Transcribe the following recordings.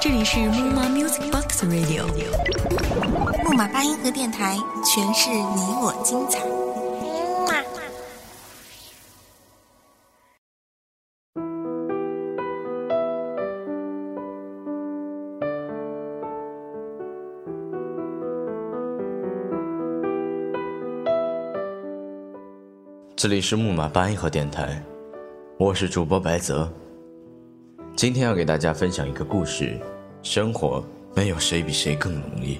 这里是木马 Music Box Radio，木马八音盒电台，诠释你我精彩。这里是木马八音盒电台，我是主播白泽。今天要给大家分享一个故事：生活没有谁比谁更容易。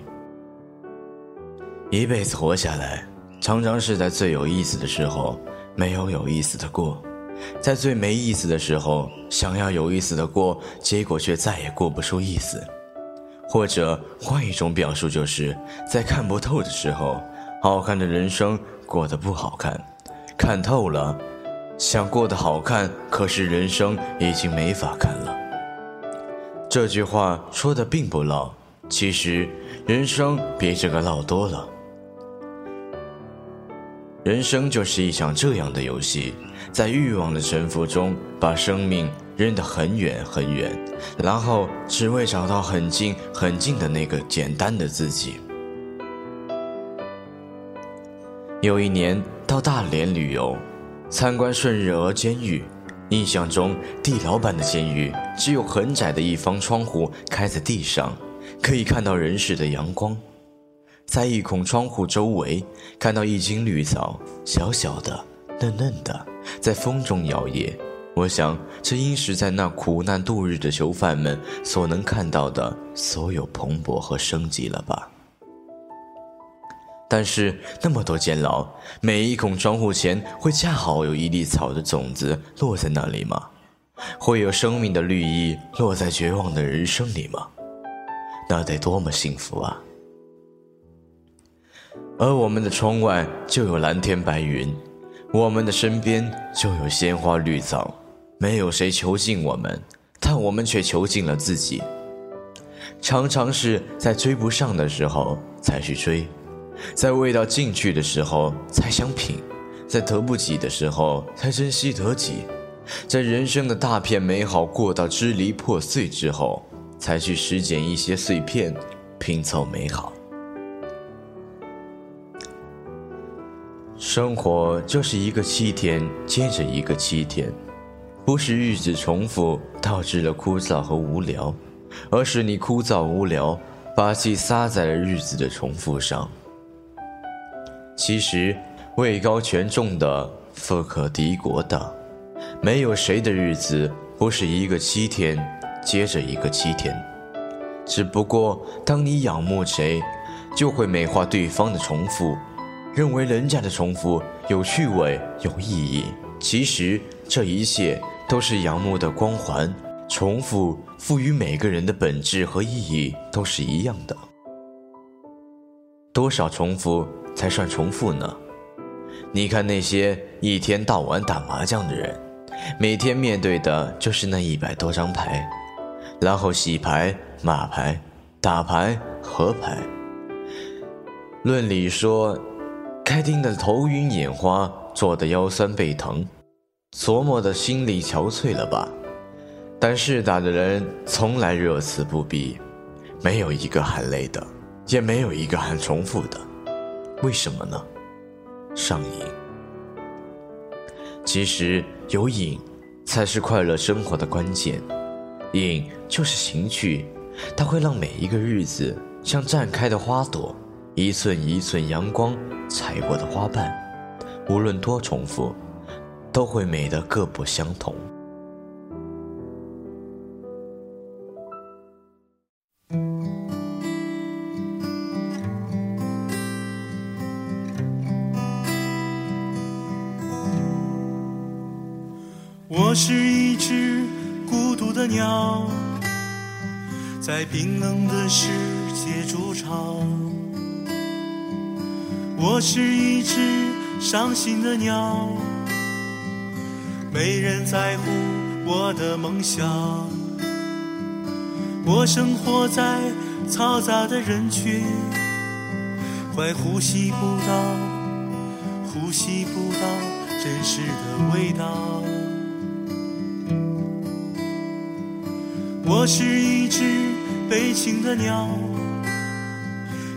一辈子活下来，常常是在最有意思的时候没有有意思的过，在最没意思的时候想要有意思的过，结果却再也过不出意思。或者换一种表述，就是在看不透的时候，好看的人生过得不好看。看透了，想过得好看，可是人生已经没法看了。这句话说的并不老，其实人生比这个老多了。人生就是一场这样的游戏，在欲望的沉浮中，把生命扔得很远很远，然后只为找到很近很近的那个简单的自己。有一年到大连旅游，参观顺日俄监狱。印象中，地牢般的监狱只有很窄的一方窗户开在地上，可以看到人世的阳光。在一孔窗户周围，看到一茎绿草，小小的、嫩嫩的，在风中摇曳。我想，这应是在那苦难度日的囚犯们所能看到的所有蓬勃和生机了吧。但是那么多监牢，每一孔窗户前会恰好有一粒草的种子落在那里吗？会有生命的绿意落在绝望的人生里吗？那得多么幸福啊！而我们的窗外就有蓝天白云，我们的身边就有鲜花绿草，没有谁囚禁我们，但我们却囚禁了自己。常常是在追不上的时候才去追。在味道进去的时候才想品，在得不起的时候才珍惜得起，在人生的大片美好过到支离破碎之后，才去拾捡一些碎片，拼凑美好。生活就是一个七天接着一个七天，不是日子重复导致了枯燥和无聊，而是你枯燥无聊，把气撒在了日子的重复上。其实，位高权重的、富可敌国的，没有谁的日子不是一个七天接着一个七天。只不过，当你仰慕谁，就会美化对方的重复，认为人家的重复有趣味、有意义。其实，这一切都是仰慕的光环。重复赋予每个人的本质和意义都是一样的。多少重复？才算重复呢？你看那些一天到晚打麻将的人，每天面对的就是那一百多张牌，然后洗牌、码牌、打牌、合牌。论理说，该盯得头晕眼花，坐得腰酸背疼，琢磨的心力憔悴了吧？但是打的人从来热此不疲，没有一个喊累的，也没有一个喊重复的。为什么呢？上瘾。其实有瘾，才是快乐生活的关键。瘾就是情趣，它会让每一个日子像绽开的花朵，一寸一寸阳光踩过的花瓣，无论多重复，都会美得各不相同。我是一只孤独的鸟，在冰冷的世界筑巢。我是一只伤心的鸟，没人在乎我的梦想。我生活在嘈杂的人群，快呼吸不到，呼吸不到真实的味道。我是一只悲情的鸟，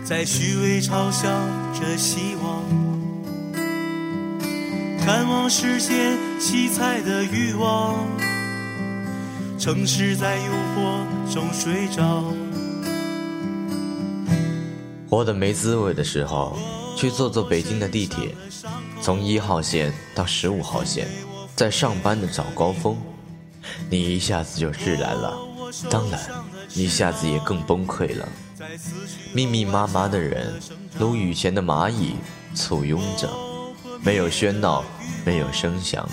在虚伪嘲笑着希望，看望实现七彩的欲望，城市在诱惑中睡着。活得没滋味的时候，去坐坐北京的地铁，从一号线到十五号线，在上班的早高峰，你一下子就释然了，当然，一下子也更崩溃了。密密麻麻的人，如雨前的蚂蚁，簇拥着，没有喧闹，没有声响，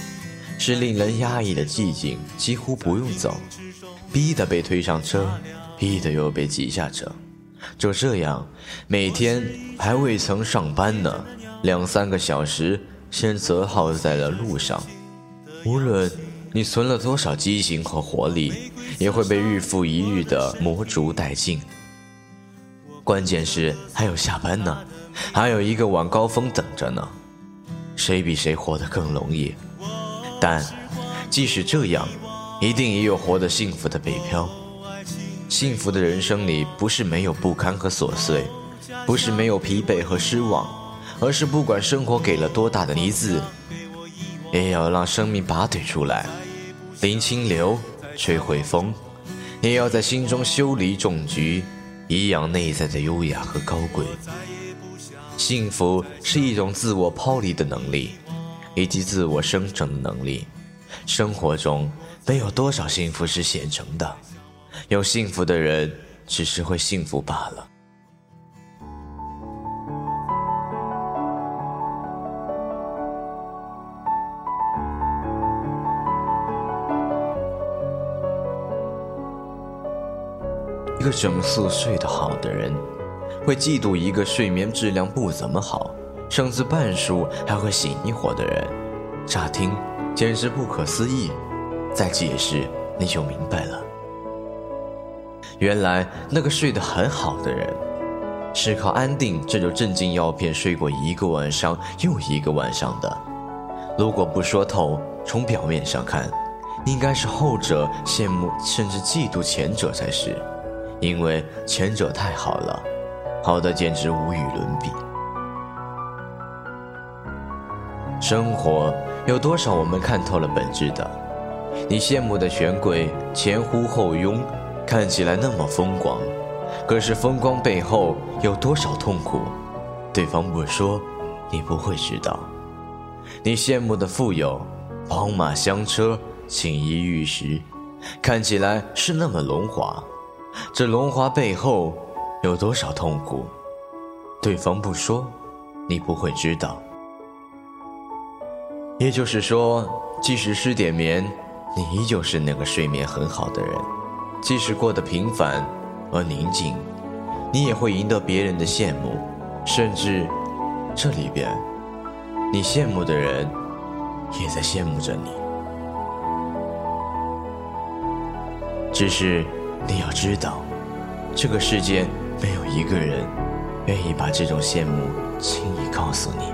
是令人压抑的寂静，几乎不用走，逼得被推上车，逼得又被挤下车。就这样，每天还未曾上班呢，两三个小时先折耗在了路上。无论你存了多少激情和活力，也会被日复一日的磨逐殆尽。关键是还有下班呢，还有一个晚高峰等着呢。谁比谁活得更容易？但即使这样，一定也有活得幸福的北漂。幸福的人生里，不是没有不堪和琐碎，不是没有疲惫和失望，而是不管生活给了多大的泥渍，也要让生命拔腿出来，林清流，吹会风，也要在心中修篱种菊，颐养内在的优雅和高贵。幸福是一种自我抛离的能力，以及自我生成的能力。生活中没有多少幸福是现成的。有幸福的人，只是会幸福罢了。一个整宿睡得好的人，会嫉妒一个睡眠质量不怎么好，甚至半数还会醒一会儿的人。乍听简直不可思议，再解释你就明白了。原来那个睡得很好的人，是靠安定这种镇静药片睡过一个晚上又一个晚上的。如果不说透，从表面上看，应该是后者羡慕甚至嫉妒前者才是，因为前者太好了，好的简直无与伦比。生活有多少我们看透了本质的？你羡慕的权贵，前呼后拥。看起来那么风光，可是风光背后有多少痛苦？对方不说，你不会知道。你羡慕的富有，宝马香车，锦衣玉食，看起来是那么荣华，这荣华背后有多少痛苦？对方不说，你不会知道。也就是说，即使失点眠，你依旧是那个睡眠很好的人。即使过得平凡而宁静，你也会赢得别人的羡慕，甚至这里边，你羡慕的人也在羡慕着你。只是你要知道，这个世间没有一个人愿意把这种羡慕轻易告诉。你